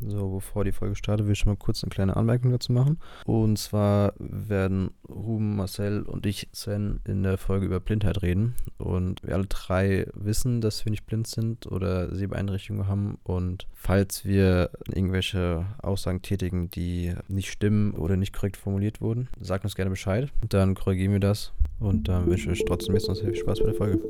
So, bevor die Folge startet, will ich schon mal kurz eine kleine Anmerkung dazu machen. Und zwar werden Ruben, Marcel und ich, Sven, in der Folge über Blindheit reden. Und wir alle drei wissen, dass wir nicht blind sind oder Sehbeeinträchtigungen haben. Und falls wir irgendwelche Aussagen tätigen, die nicht stimmen oder nicht korrekt formuliert wurden, sagt uns gerne Bescheid. Dann korrigieren wir das. Und dann wünsche ich euch trotzdem jetzt noch sehr viel Spaß bei der Folge.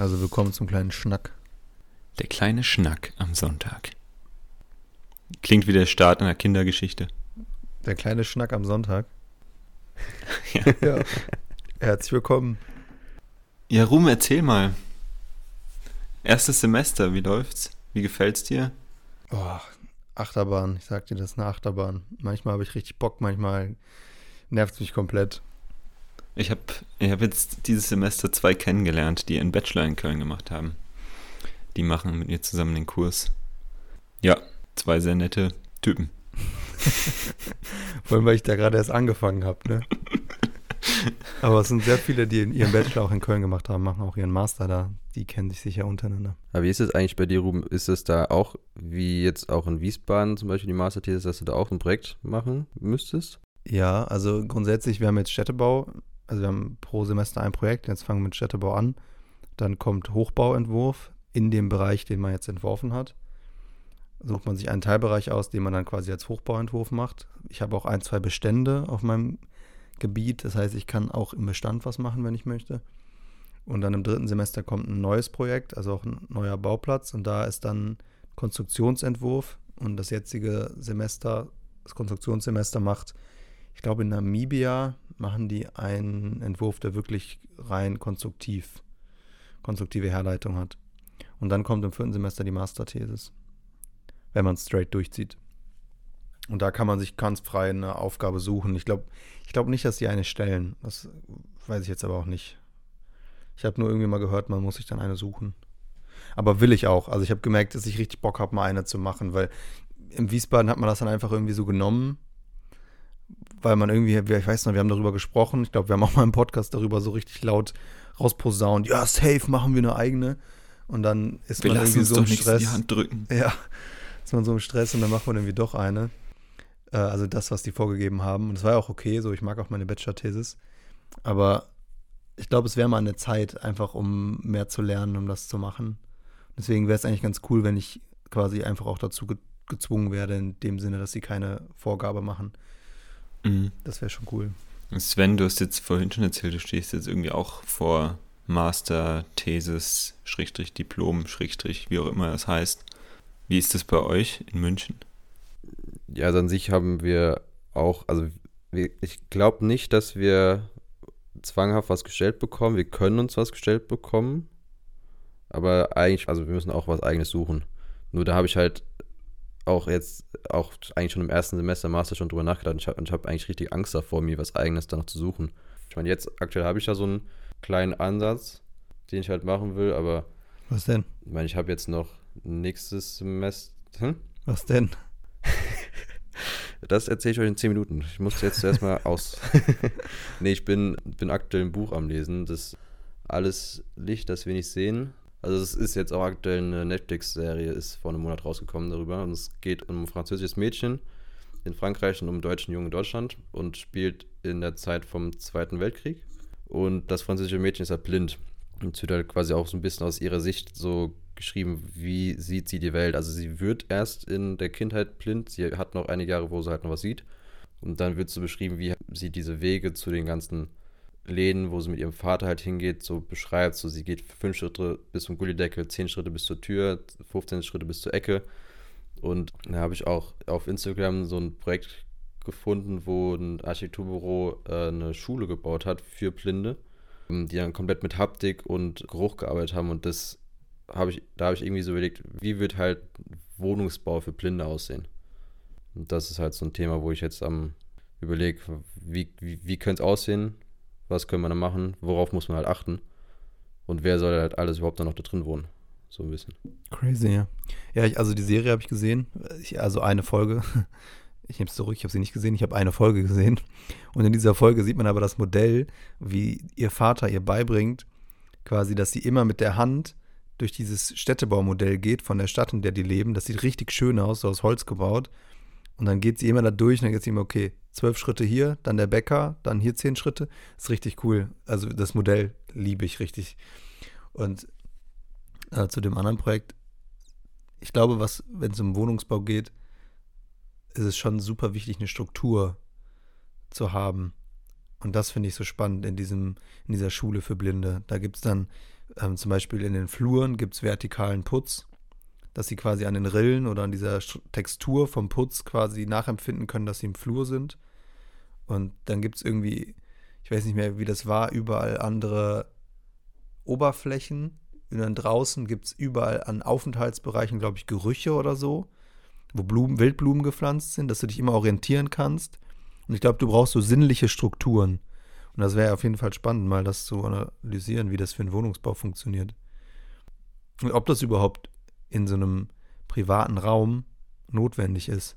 Also willkommen zum kleinen Schnack. Der kleine Schnack am Sonntag. Klingt wie der Start einer Kindergeschichte. Der kleine Schnack am Sonntag. Ja. ja. Herzlich willkommen. Ja, Ruhm, erzähl mal. Erstes Semester, wie läuft's? Wie gefällt's dir? Oh, Achterbahn, ich sag dir, das ist eine Achterbahn. Manchmal habe ich richtig Bock, manchmal nervt es mich komplett. Ich habe ich hab jetzt dieses Semester zwei kennengelernt, die einen Bachelor in Köln gemacht haben. Die machen mit mir zusammen den Kurs. Ja, zwei sehr nette Typen. Vor allem, weil ich da gerade erst angefangen habe, ne? Aber es sind sehr viele, die ihren Bachelor auch in Köln gemacht haben, machen auch ihren Master da. Die kennen sich sicher untereinander. Aber wie ist es eigentlich bei dir, Ruben? Ist es da auch, wie jetzt auch in Wiesbaden zum Beispiel die Masterthese, dass du da auch ein Projekt machen müsstest? Ja, also grundsätzlich, wir haben jetzt Städtebau, also wir haben pro Semester ein Projekt, jetzt fangen wir mit Städtebau an. Dann kommt Hochbauentwurf in dem Bereich, den man jetzt entworfen hat. Sucht man sich einen Teilbereich aus, den man dann quasi als Hochbauentwurf macht. Ich habe auch ein, zwei Bestände auf meinem Gebiet. Das heißt, ich kann auch im Bestand was machen, wenn ich möchte. Und dann im dritten Semester kommt ein neues Projekt, also auch ein neuer Bauplatz. Und da ist dann Konstruktionsentwurf. Und das jetzige Semester, das Konstruktionssemester macht, ich glaube, in Namibia machen die einen Entwurf, der wirklich rein konstruktiv, konstruktive Herleitung hat. Und dann kommt im vierten Semester die Masterthesis, wenn man es straight durchzieht. Und da kann man sich ganz frei eine Aufgabe suchen. Ich glaube ich glaub nicht, dass die eine stellen. Das weiß ich jetzt aber auch nicht. Ich habe nur irgendwie mal gehört, man muss sich dann eine suchen. Aber will ich auch. Also ich habe gemerkt, dass ich richtig Bock habe, mal eine zu machen, weil im Wiesbaden hat man das dann einfach irgendwie so genommen, weil man irgendwie, ich weiß noch, wir haben darüber gesprochen. Ich glaube, wir haben auch mal im Podcast darüber so richtig laut rausposaunt. Ja, safe, machen wir eine eigene. Und dann ist Wir man irgendwie so im Stress. die Hand drücken. Ja, ist man so im Stress und dann macht man irgendwie doch eine. Äh, also das, was die vorgegeben haben. Und das war ja auch okay, so ich mag auch meine Bachelor-Thesis. Aber ich glaube, es wäre mal eine Zeit, einfach um mehr zu lernen, um das zu machen. Deswegen wäre es eigentlich ganz cool, wenn ich quasi einfach auch dazu ge gezwungen werde, in dem Sinne, dass sie keine Vorgabe machen. Mhm. Das wäre schon cool. Sven, du hast jetzt vorhin schon erzählt, du stehst jetzt irgendwie auch vor Master, Thesis, Schrägstrich, Diplom, Schrägstrich, wie auch immer das heißt. Wie ist das bei euch in München? Ja, also an sich haben wir auch, also wir, ich glaube nicht, dass wir zwanghaft was gestellt bekommen. Wir können uns was gestellt bekommen, aber eigentlich, also wir müssen auch was eigenes suchen. Nur da habe ich halt auch jetzt, auch eigentlich schon im ersten Semester Master schon drüber nachgedacht und ich habe hab eigentlich richtig Angst davor, mir was eigenes da noch zu suchen. Ich meine, jetzt aktuell habe ich ja so einen kleinen Ansatz, den ich halt machen will, aber Was denn? ich meine, ich habe jetzt noch nächstes Semester. Hm? Was denn? Das erzähle ich euch in 10 Minuten. Ich muss jetzt erstmal aus. nee, ich bin, bin aktuell ein Buch am Lesen. Das Alles Licht, das wir nicht sehen. Also es ist jetzt auch aktuell eine Netflix-Serie, ist vor einem Monat rausgekommen darüber. Und es geht um ein französisches Mädchen in Frankreich und um einen deutschen Jungen in Deutschland und spielt in der Zeit vom Zweiten Weltkrieg. Und das französische Mädchen ist halt blind. Und es wird halt quasi auch so ein bisschen aus ihrer Sicht so geschrieben, wie sieht sie die Welt. Also sie wird erst in der Kindheit blind, sie hat noch einige Jahre, wo sie halt noch was sieht. Und dann wird so beschrieben, wie sie diese Wege zu den ganzen Läden, wo sie mit ihrem Vater halt hingeht, so beschreibt. So sie geht fünf Schritte bis zum Gullideckel, zehn Schritte bis zur Tür, 15 Schritte bis zur Ecke. Und da habe ich auch auf Instagram so ein Projekt gefunden, wo ein Architekturbüro äh, eine Schule gebaut hat für Blinde, ähm, die dann komplett mit Haptik und Geruch gearbeitet haben. Und das habe ich, da habe ich irgendwie so überlegt, wie wird halt Wohnungsbau für Blinde aussehen? Und das ist halt so ein Thema, wo ich jetzt am überlege, wie, wie, wie könnte es aussehen? Was können wir da machen? Worauf muss man halt achten? Und wer soll halt alles überhaupt dann noch da drin wohnen? so ein bisschen. Crazy, ja. Ja, ich, also die Serie habe ich gesehen, ich, also eine Folge. Ich nehme es zurück, ich habe sie nicht gesehen, ich habe eine Folge gesehen. Und in dieser Folge sieht man aber das Modell, wie ihr Vater ihr beibringt, quasi, dass sie immer mit der Hand durch dieses Städtebaumodell geht von der Stadt, in der die leben. Das sieht richtig schön aus, so aus Holz gebaut. Und dann geht sie immer da durch und dann geht sie immer, okay, zwölf Schritte hier, dann der Bäcker, dann hier zehn Schritte. Ist richtig cool. Also das Modell liebe ich richtig. Und äh, zu dem anderen Projekt, ich glaube, was, wenn es um Wohnungsbau geht, ist es schon super wichtig, eine Struktur zu haben. Und das finde ich so spannend in, diesem, in dieser Schule für Blinde. Da gibt es dann ähm, zum Beispiel in den Fluren gibt's vertikalen Putz, dass sie quasi an den Rillen oder an dieser Textur vom Putz quasi nachempfinden können, dass sie im Flur sind. Und dann gibt es irgendwie, ich weiß nicht mehr, wie das war, überall andere Oberflächen. Und dann draußen gibt es überall an Aufenthaltsbereichen, glaube ich, Gerüche oder so wo Blumen, Wildblumen gepflanzt sind, dass du dich immer orientieren kannst. Und ich glaube, du brauchst so sinnliche Strukturen. Und das wäre auf jeden Fall spannend, mal das zu analysieren, wie das für einen Wohnungsbau funktioniert. Und ob das überhaupt in so einem privaten Raum notwendig ist.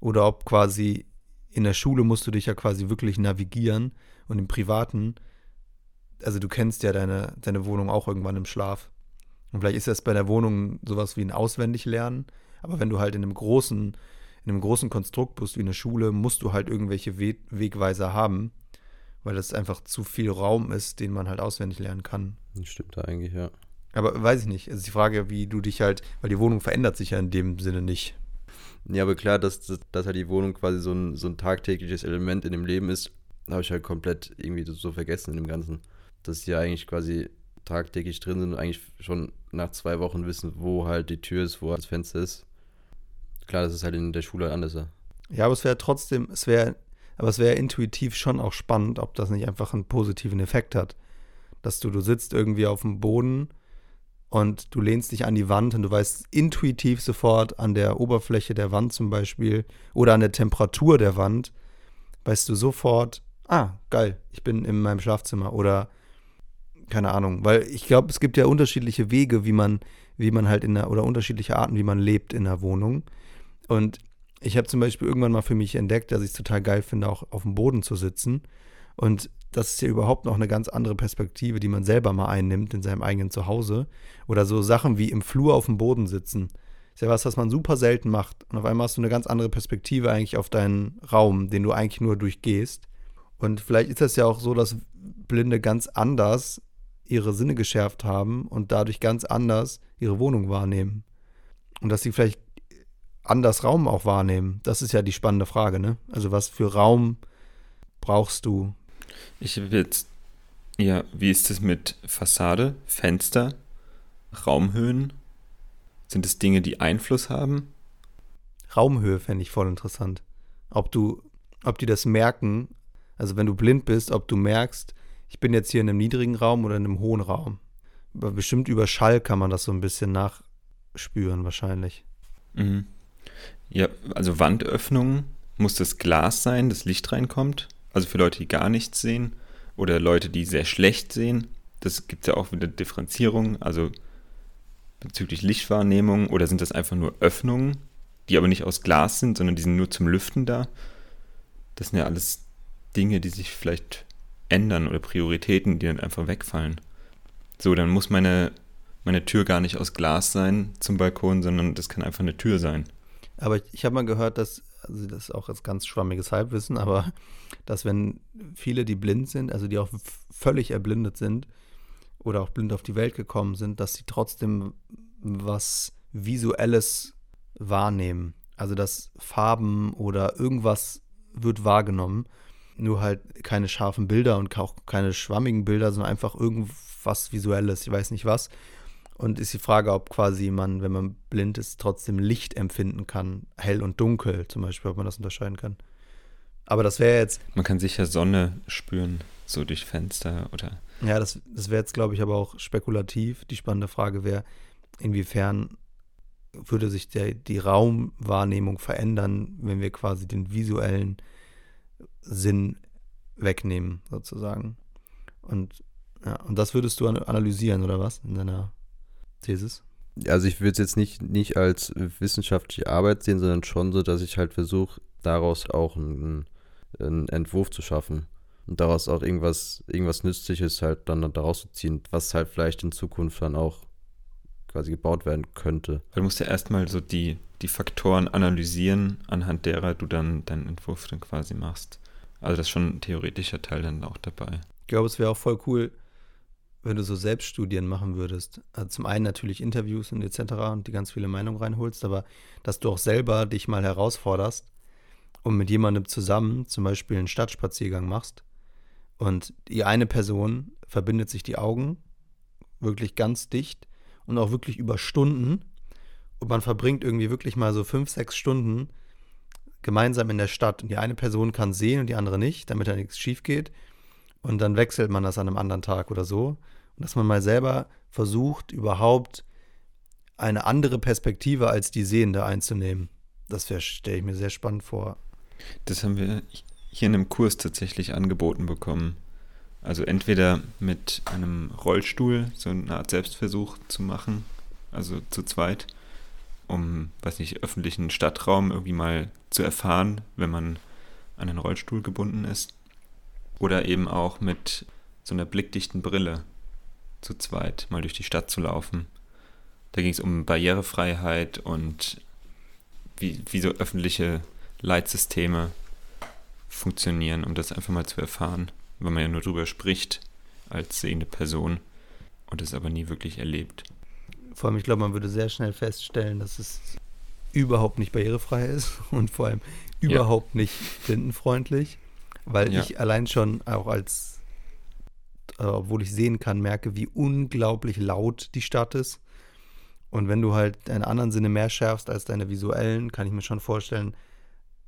Oder ob quasi in der Schule musst du dich ja quasi wirklich navigieren und im privaten, also du kennst ja deine, deine Wohnung auch irgendwann im Schlaf. Und vielleicht ist das bei der Wohnung sowas wie ein Auswendiglernen. Aber wenn du halt in einem großen, in einem großen Konstrukt bist wie eine Schule, musst du halt irgendwelche We Wegweiser haben, weil das einfach zu viel Raum ist, den man halt auswendig lernen kann. Das stimmt da eigentlich, ja. Aber weiß ich nicht. Es ist die Frage, wie du dich halt, weil die Wohnung verändert sich ja in dem Sinne nicht. Ja, aber klar, dass, dass, dass halt die Wohnung quasi so ein, so ein tagtägliches Element in dem Leben ist, habe ich halt komplett irgendwie so vergessen in dem Ganzen. Dass sie ja eigentlich quasi tagtäglich drin sind und eigentlich schon nach zwei Wochen wissen, wo halt die Tür ist, wo das Fenster ist. Klar, das ist halt in der Schule anders. Ja, aber es wäre trotzdem, es wäre, aber es wäre intuitiv schon auch spannend, ob das nicht einfach einen positiven Effekt hat. Dass du, du sitzt irgendwie auf dem Boden und du lehnst dich an die Wand und du weißt intuitiv sofort an der Oberfläche der Wand zum Beispiel oder an der Temperatur der Wand, weißt du sofort, ah, geil, ich bin in meinem Schlafzimmer oder keine Ahnung, weil ich glaube, es gibt ja unterschiedliche Wege, wie man, wie man halt in der, oder unterschiedliche Arten, wie man lebt in der Wohnung. Und ich habe zum Beispiel irgendwann mal für mich entdeckt, dass ich es total geil finde, auch auf dem Boden zu sitzen. Und das ist ja überhaupt noch eine ganz andere Perspektive, die man selber mal einnimmt in seinem eigenen Zuhause. Oder so Sachen wie im Flur auf dem Boden sitzen. Ist ja was, was man super selten macht. Und auf einmal hast du eine ganz andere Perspektive eigentlich auf deinen Raum, den du eigentlich nur durchgehst. Und vielleicht ist das ja auch so, dass Blinde ganz anders ihre Sinne geschärft haben und dadurch ganz anders ihre Wohnung wahrnehmen. Und dass sie vielleicht anders Raum auch wahrnehmen? Das ist ja die spannende Frage, ne? Also was für Raum brauchst du? Ich habe jetzt, ja, wie ist es mit Fassade, Fenster, Raumhöhen? Sind es Dinge, die Einfluss haben? Raumhöhe fände ich voll interessant. Ob du, ob die das merken, also wenn du blind bist, ob du merkst, ich bin jetzt hier in einem niedrigen Raum oder in einem hohen Raum. Aber bestimmt über Schall kann man das so ein bisschen nachspüren, wahrscheinlich. Mhm. Ja, also Wandöffnungen muss das Glas sein, das Licht reinkommt. Also für Leute, die gar nichts sehen oder Leute, die sehr schlecht sehen. Das gibt es ja auch wieder Differenzierung, also bezüglich Lichtwahrnehmung oder sind das einfach nur Öffnungen, die aber nicht aus Glas sind, sondern die sind nur zum Lüften da. Das sind ja alles Dinge, die sich vielleicht ändern oder Prioritäten, die dann einfach wegfallen. So, dann muss meine, meine Tür gar nicht aus Glas sein zum Balkon, sondern das kann einfach eine Tür sein. Aber ich, ich habe mal gehört, dass, also das ist auch jetzt ganz schwammiges Halbwissen, aber dass wenn viele, die blind sind, also die auch völlig erblindet sind oder auch blind auf die Welt gekommen sind, dass sie trotzdem was Visuelles wahrnehmen. Also dass Farben oder irgendwas wird wahrgenommen. Nur halt keine scharfen Bilder und auch keine schwammigen Bilder, sondern einfach irgendwas Visuelles, ich weiß nicht was. Und ist die Frage, ob quasi man, wenn man blind ist, trotzdem Licht empfinden kann, hell und dunkel zum Beispiel, ob man das unterscheiden kann. Aber das wäre jetzt. Man kann sicher Sonne spüren, so durch Fenster oder. Ja, das, das wäre jetzt, glaube ich, aber auch spekulativ. Die spannende Frage wäre, inwiefern würde sich der, die Raumwahrnehmung verändern, wenn wir quasi den visuellen Sinn wegnehmen, sozusagen. Und, ja, und das würdest du analysieren, oder was, in deiner Thesis? Also ich würde es jetzt nicht, nicht als wissenschaftliche Arbeit sehen, sondern schon so, dass ich halt versuche, daraus auch einen, einen Entwurf zu schaffen und daraus auch irgendwas, irgendwas Nützliches halt dann daraus zu ziehen, was halt vielleicht in Zukunft dann auch quasi gebaut werden könnte. Weil du musst ja erstmal so die, die Faktoren analysieren, anhand derer du dann deinen Entwurf dann quasi machst. Also das ist schon ein theoretischer Teil dann auch dabei. Ich glaube, es wäre auch voll cool, wenn du so Selbststudien machen würdest. Also zum einen natürlich Interviews und etc. und die ganz viele Meinungen reinholst, aber dass du auch selber dich mal herausforderst und mit jemandem zusammen zum Beispiel einen Stadtspaziergang machst und die eine Person verbindet sich die Augen wirklich ganz dicht und auch wirklich über Stunden und man verbringt irgendwie wirklich mal so fünf, sechs Stunden gemeinsam in der Stadt und die eine Person kann sehen und die andere nicht, damit da nichts schief geht und dann wechselt man das an einem anderen Tag oder so. Und dass man mal selber versucht, überhaupt eine andere Perspektive als die Sehende einzunehmen. Das stelle ich mir sehr spannend vor. Das haben wir hier in einem Kurs tatsächlich angeboten bekommen. Also entweder mit einem Rollstuhl so eine Art Selbstversuch zu machen, also zu zweit, um, weiß nicht, öffentlichen Stadtraum irgendwie mal zu erfahren, wenn man an einen Rollstuhl gebunden ist. Oder eben auch mit so einer blickdichten Brille zu zweit mal durch die Stadt zu laufen. Da ging es um Barrierefreiheit und wie, wie so öffentliche Leitsysteme funktionieren, um das einfach mal zu erfahren, weil man ja nur drüber spricht als sehende Person und es aber nie wirklich erlebt. Vor allem, ich glaube, man würde sehr schnell feststellen, dass es überhaupt nicht barrierefrei ist und vor allem überhaupt ja. nicht blindenfreundlich weil ja. ich allein schon auch als, äh, obwohl ich sehen kann, merke, wie unglaublich laut die Stadt ist. Und wenn du halt deine anderen Sinne mehr schärfst als deine visuellen, kann ich mir schon vorstellen,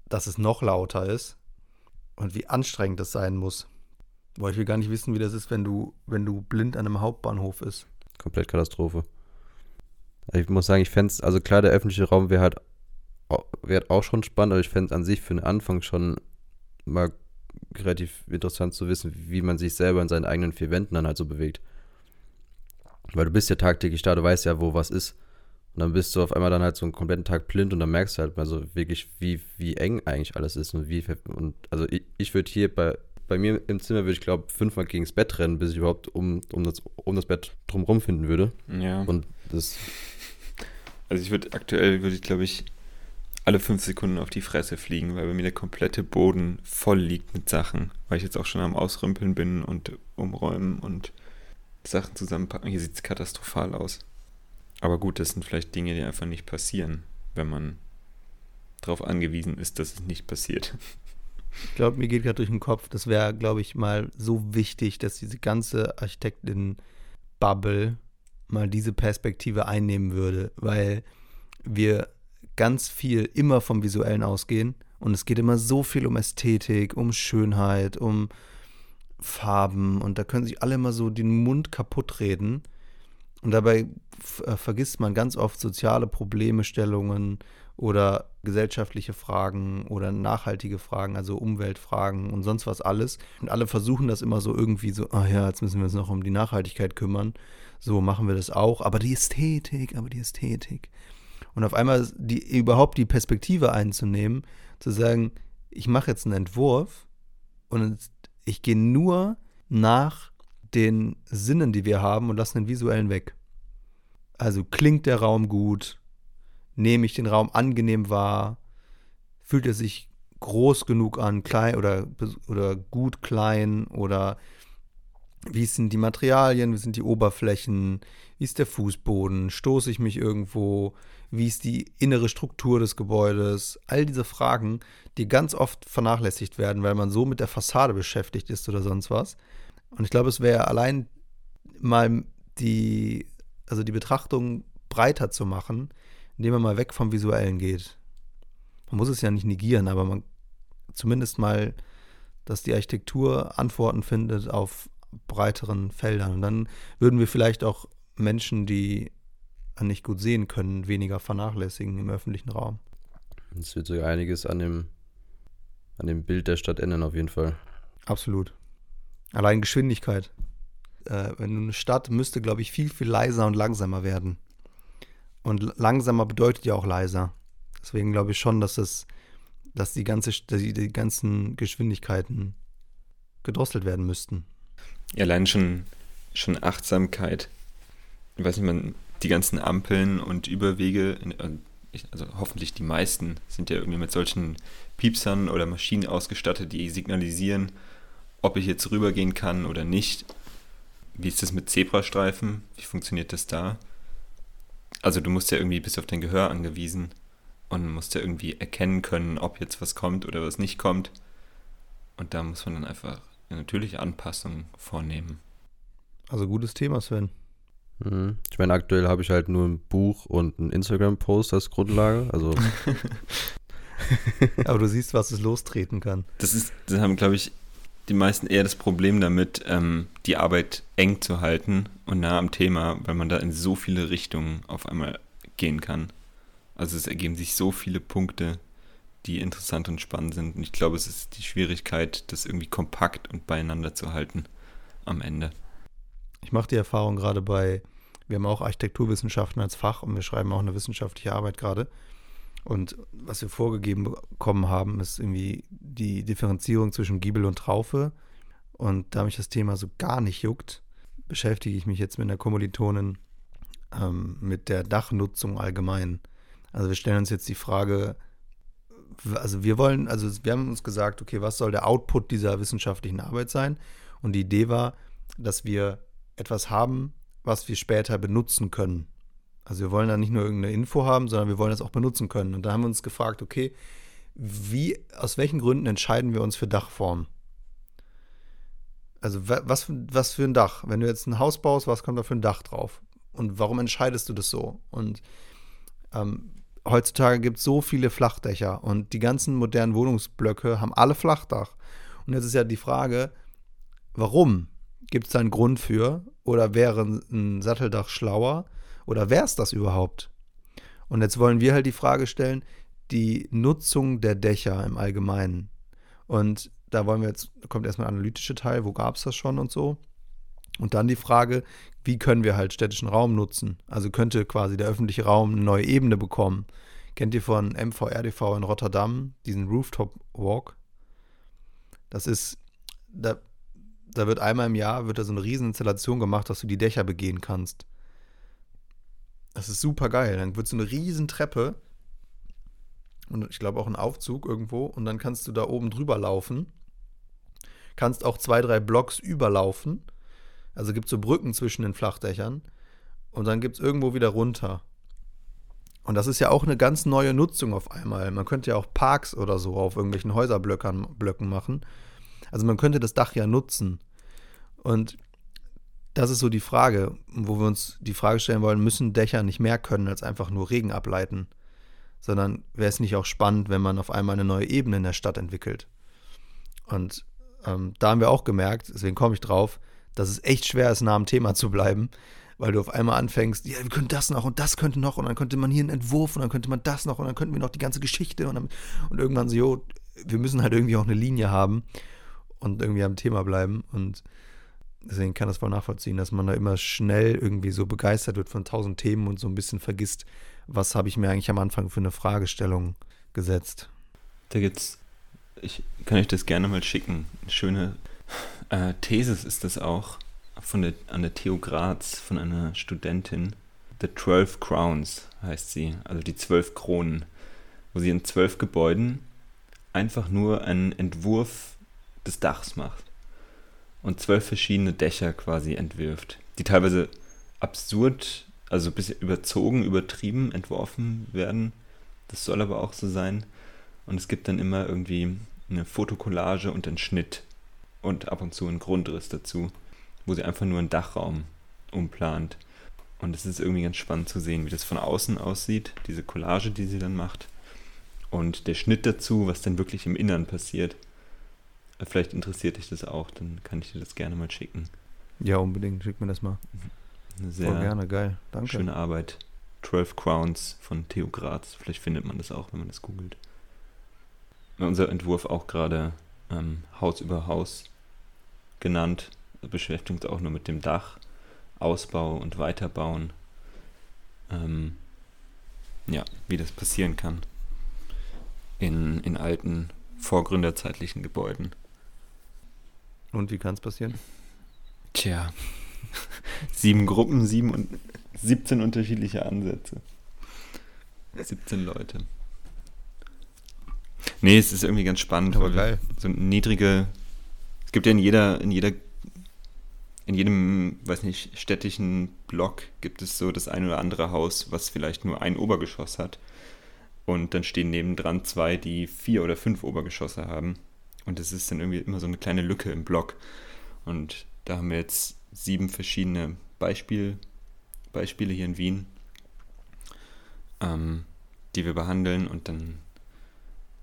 dass es noch lauter ist und wie anstrengend das sein muss. Boah, ich will gar nicht wissen, wie das ist, wenn du, wenn du blind an einem Hauptbahnhof ist. Komplett Katastrophe. Ich muss sagen, ich fände es, also klar, der öffentliche Raum wäre halt, wär auch schon spannend, aber ich fände es an sich für den Anfang schon mal relativ interessant zu wissen, wie man sich selber in seinen eigenen vier Wänden dann halt so bewegt. Weil du bist ja tagtäglich da, du weißt ja, wo was ist. Und dann bist du auf einmal dann halt so einen kompletten Tag blind und dann merkst du halt mal so wirklich, wie, wie eng eigentlich alles ist und wie. Und also ich, ich würde hier bei, bei mir im Zimmer würde ich glaube fünfmal gegen das Bett rennen, bis ich überhaupt um, um, das, um das Bett drumherum finden würde. Ja. Und das. Also ich würde aktuell würde ich glaube ich alle fünf Sekunden auf die Fresse fliegen, weil bei mir der komplette Boden voll liegt mit Sachen, weil ich jetzt auch schon am Ausrümpeln bin und umräumen und Sachen zusammenpacken. Hier sieht es katastrophal aus. Aber gut, das sind vielleicht Dinge, die einfach nicht passieren, wenn man darauf angewiesen ist, dass es nicht passiert. Ich glaube, mir geht gerade durch den Kopf, das wäre, glaube ich, mal so wichtig, dass diese ganze Architektin-Bubble mal diese Perspektive einnehmen würde, weil wir ganz viel immer vom Visuellen ausgehen. Und es geht immer so viel um Ästhetik, um Schönheit, um Farben. Und da können sich alle immer so den Mund kaputt reden. Und dabei äh, vergisst man ganz oft soziale Probleme, Stellungen oder gesellschaftliche Fragen oder nachhaltige Fragen, also Umweltfragen und sonst was alles. Und alle versuchen das immer so irgendwie so, ah ja, jetzt müssen wir uns noch um die Nachhaltigkeit kümmern. So machen wir das auch. Aber die Ästhetik, aber die Ästhetik. Und auf einmal die, überhaupt die Perspektive einzunehmen, zu sagen, ich mache jetzt einen Entwurf und ich gehe nur nach den Sinnen, die wir haben und lasse den visuellen weg. Also klingt der Raum gut, nehme ich den Raum angenehm wahr, fühlt er sich groß genug an, klein oder, oder gut klein oder wie sind die Materialien, wie sind die Oberflächen, wie ist der Fußboden, stoße ich mich irgendwo, wie ist die innere Struktur des Gebäudes, all diese Fragen, die ganz oft vernachlässigt werden, weil man so mit der Fassade beschäftigt ist oder sonst was. Und ich glaube, es wäre allein mal die, also die Betrachtung breiter zu machen, indem man mal weg vom Visuellen geht. Man muss es ja nicht negieren, aber man zumindest mal, dass die Architektur Antworten findet auf breiteren Feldern. Und dann würden wir vielleicht auch Menschen, die nicht gut sehen können, weniger vernachlässigen im öffentlichen Raum. Es wird sogar einiges an dem, an dem Bild der Stadt ändern, auf jeden Fall. Absolut. Allein Geschwindigkeit. Äh, wenn eine Stadt müsste, glaube ich, viel, viel leiser und langsamer werden. Und langsamer bedeutet ja auch leiser. Deswegen glaube ich schon, dass es, dass die, ganze, die, die ganzen Geschwindigkeiten gedrosselt werden müssten. Allein schon, schon Achtsamkeit. Ich weiß nicht, man, die ganzen Ampeln und Überwege, also hoffentlich die meisten, sind ja irgendwie mit solchen Piepsern oder Maschinen ausgestattet, die signalisieren, ob ich jetzt rübergehen kann oder nicht. Wie ist das mit Zebrastreifen? Wie funktioniert das da? Also du musst ja irgendwie bis auf dein Gehör angewiesen und musst ja irgendwie erkennen können, ob jetzt was kommt oder was nicht kommt. Und da muss man dann einfach natürlich Anpassungen vornehmen. Also gutes Thema, Sven. Mhm. Ich meine, aktuell habe ich halt nur ein Buch und einen Instagram-Post als Grundlage. Also. Aber du siehst, was es lostreten kann. Das ist, das haben, glaube ich, die meisten eher das Problem damit, ähm, die Arbeit eng zu halten und nah am Thema, weil man da in so viele Richtungen auf einmal gehen kann. Also es ergeben sich so viele Punkte, die interessant und spannend sind. Und ich glaube, es ist die Schwierigkeit, das irgendwie kompakt und beieinander zu halten am Ende. Ich mache die Erfahrung gerade bei, wir haben auch Architekturwissenschaften als Fach und wir schreiben auch eine wissenschaftliche Arbeit gerade. Und was wir vorgegeben bekommen haben, ist irgendwie die Differenzierung zwischen Giebel und Traufe. Und da mich das Thema so gar nicht juckt, beschäftige ich mich jetzt mit einer Kommilitonin ähm, mit der Dachnutzung allgemein. Also wir stellen uns jetzt die Frage, also wir wollen, also wir haben uns gesagt, okay, was soll der Output dieser wissenschaftlichen Arbeit sein? Und die Idee war, dass wir etwas haben, was wir später benutzen können. Also wir wollen da nicht nur irgendeine Info haben, sondern wir wollen das auch benutzen können. Und da haben wir uns gefragt, okay, wie, aus welchen Gründen entscheiden wir uns für Dachformen? Also was, was für ein Dach? Wenn du jetzt ein Haus baust, was kommt da für ein Dach drauf? Und warum entscheidest du das so? Und ähm, heutzutage gibt es so viele Flachdächer und die ganzen modernen Wohnungsblöcke haben alle Flachdach. Und jetzt ist ja die Frage, warum? Gibt es da einen Grund für? Oder wäre ein Satteldach schlauer? Oder wäre es das überhaupt? Und jetzt wollen wir halt die Frage stellen, die Nutzung der Dächer im Allgemeinen. Und da wollen wir jetzt, kommt erstmal der analytische Teil, wo gab es das schon und so. Und dann die Frage, wie können wir halt städtischen Raum nutzen? Also könnte quasi der öffentliche Raum eine neue Ebene bekommen. Kennt ihr von MVRDV in Rotterdam diesen Rooftop Walk? Das ist, da, da wird einmal im Jahr wird da so eine riesen Installation gemacht, dass du die Dächer begehen kannst. Das ist super geil. Dann wird so eine riesen Treppe und ich glaube auch ein Aufzug irgendwo und dann kannst du da oben drüber laufen. Kannst auch zwei, drei Blocks überlaufen. Also gibt es so Brücken zwischen den Flachdächern und dann gibt es irgendwo wieder runter. Und das ist ja auch eine ganz neue Nutzung auf einmal. Man könnte ja auch Parks oder so auf irgendwelchen Häuserblöcken machen. Also man könnte das Dach ja nutzen. Und das ist so die Frage, wo wir uns die Frage stellen wollen, müssen Dächer nicht mehr können als einfach nur Regen ableiten? Sondern wäre es nicht auch spannend, wenn man auf einmal eine neue Ebene in der Stadt entwickelt? Und ähm, da haben wir auch gemerkt, deswegen komme ich drauf, dass es echt schwer ist, nah am Thema zu bleiben, weil du auf einmal anfängst, ja, wir können das noch und das könnte noch und dann könnte man hier einen Entwurf und dann könnte man das noch und dann könnten wir noch die ganze Geschichte und, dann, und irgendwann so, jo, wir müssen halt irgendwie auch eine Linie haben und irgendwie am Thema bleiben und deswegen kann das voll nachvollziehen, dass man da immer schnell irgendwie so begeistert wird von tausend Themen und so ein bisschen vergisst, was habe ich mir eigentlich am Anfang für eine Fragestellung gesetzt. Da gibt's, ich kann euch das gerne mal schicken. Schöne äh, Thesis ist das auch von der, an der TU Graz von einer Studentin. The Twelve Crowns heißt sie, also die zwölf Kronen, wo sie in zwölf Gebäuden einfach nur einen Entwurf des Dachs macht und zwölf verschiedene Dächer quasi entwirft, die teilweise absurd, also ein bisschen überzogen, übertrieben entworfen werden. Das soll aber auch so sein. Und es gibt dann immer irgendwie eine Fotokollage und einen Schnitt und ab und zu einen Grundriss dazu, wo sie einfach nur einen Dachraum umplant. Und es ist irgendwie ganz spannend zu sehen, wie das von außen aussieht, diese Collage, die sie dann macht. Und der Schnitt dazu, was dann wirklich im Innern passiert. Vielleicht interessiert dich das auch, dann kann ich dir das gerne mal schicken. Ja, unbedingt, schick mir das mal. Sehr Voll gerne, geil. Danke. Schöne Arbeit. 12 Crowns von Theo Graz. Vielleicht findet man das auch, wenn man das googelt. Unser Entwurf auch gerade ähm, Haus über Haus genannt. Beschäftigt uns auch nur mit dem Dach, Ausbau und Weiterbauen. Ähm, ja, wie das passieren kann. In, in alten, vorgründerzeitlichen Gebäuden. Und wie kann es passieren? Tja, sieben Gruppen, sieben und 17 unterschiedliche Ansätze. 17 Leute. Nee, es ist irgendwie ganz spannend. Aber weil geil. So niedrige. Es gibt ja in jeder, in jeder, in jedem, weiß nicht, städtischen Block gibt es so das ein oder andere Haus, was vielleicht nur ein Obergeschoss hat. Und dann stehen nebendran zwei, die vier oder fünf Obergeschosse haben. Und es ist dann irgendwie immer so eine kleine Lücke im Block. Und da haben wir jetzt sieben verschiedene Beispiel, Beispiele hier in Wien, ähm, die wir behandeln und dann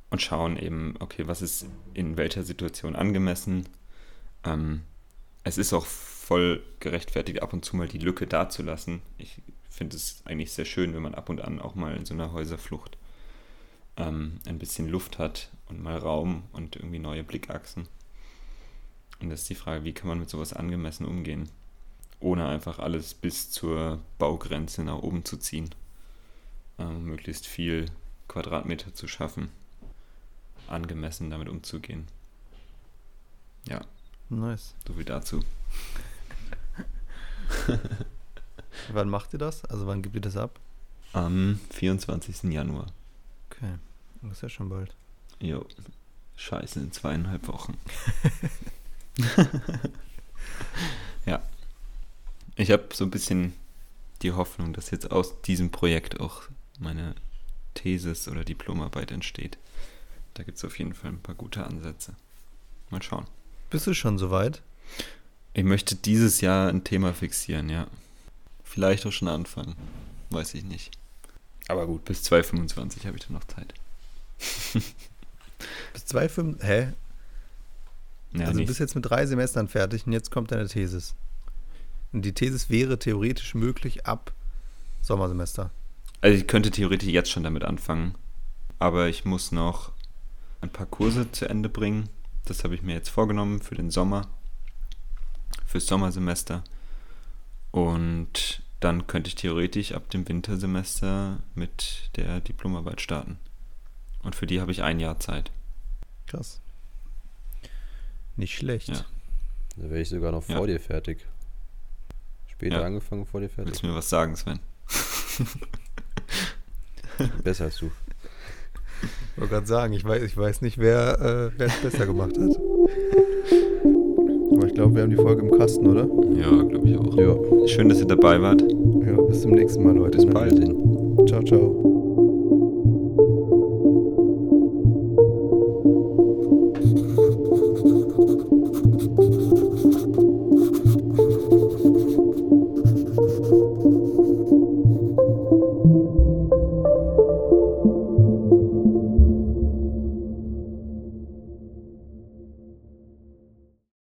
und schauen eben, okay, was ist in welcher Situation angemessen. Ähm, es ist auch voll gerechtfertigt, ab und zu mal die Lücke dazulassen. Ich finde es eigentlich sehr schön, wenn man ab und an auch mal in so einer Häuserflucht ähm, ein bisschen Luft hat und mal Raum und irgendwie neue Blickachsen. Und das ist die Frage, wie kann man mit sowas angemessen umgehen, ohne einfach alles bis zur Baugrenze nach oben zu ziehen, ähm, möglichst viel Quadratmeter zu schaffen, angemessen damit umzugehen. Ja, Nice. so viel dazu. Wann macht ihr das? Also wann gibt ihr das ab? Am 24. Januar. Okay. Das ist ja schon bald. Jo, scheiße, in zweieinhalb Wochen. ja. Ich habe so ein bisschen die Hoffnung, dass jetzt aus diesem Projekt auch meine Thesis oder Diplomarbeit entsteht. Da gibt es auf jeden Fall ein paar gute Ansätze. Mal schauen. Bist du schon soweit? Ich möchte dieses Jahr ein Thema fixieren, ja. Vielleicht auch schon anfangen. Weiß ich nicht. Aber gut, bis 2025 habe ich dann noch Zeit. Bis zwei, fünf. Hä? Ja, also du nicht- bist jetzt mit drei Semestern fertig und jetzt kommt deine Thesis. Und die Thesis wäre theoretisch möglich ab Sommersemester. Also ich könnte theoretisch jetzt schon damit anfangen, aber ich muss noch ein paar Kurse zu Ende bringen. Das habe ich mir jetzt vorgenommen für den Sommer, fürs Sommersemester. Und dann könnte ich theoretisch ab dem Wintersemester mit der Diplomarbeit starten. Und für die habe ich ein Jahr Zeit. Krass. Nicht schlecht. Ja. Da wäre ich sogar noch vor Ja. dir fertig. Später Ja. angefangen, vor dir fertig. Willst du mir was sagen, Sven? Besser als du. Ich wollte gerade sagen, ich weiß, ich weiß nicht, wer äh, wer es besser gemacht hat. Aber ich glaube, wir haben die Folge im Kasten, oder? Ja, glaube ich auch. Ja, Schön, dass ihr dabei wart. Ja, bis zum nächsten Mal, Leute. Bis bald. Ciao, ciao.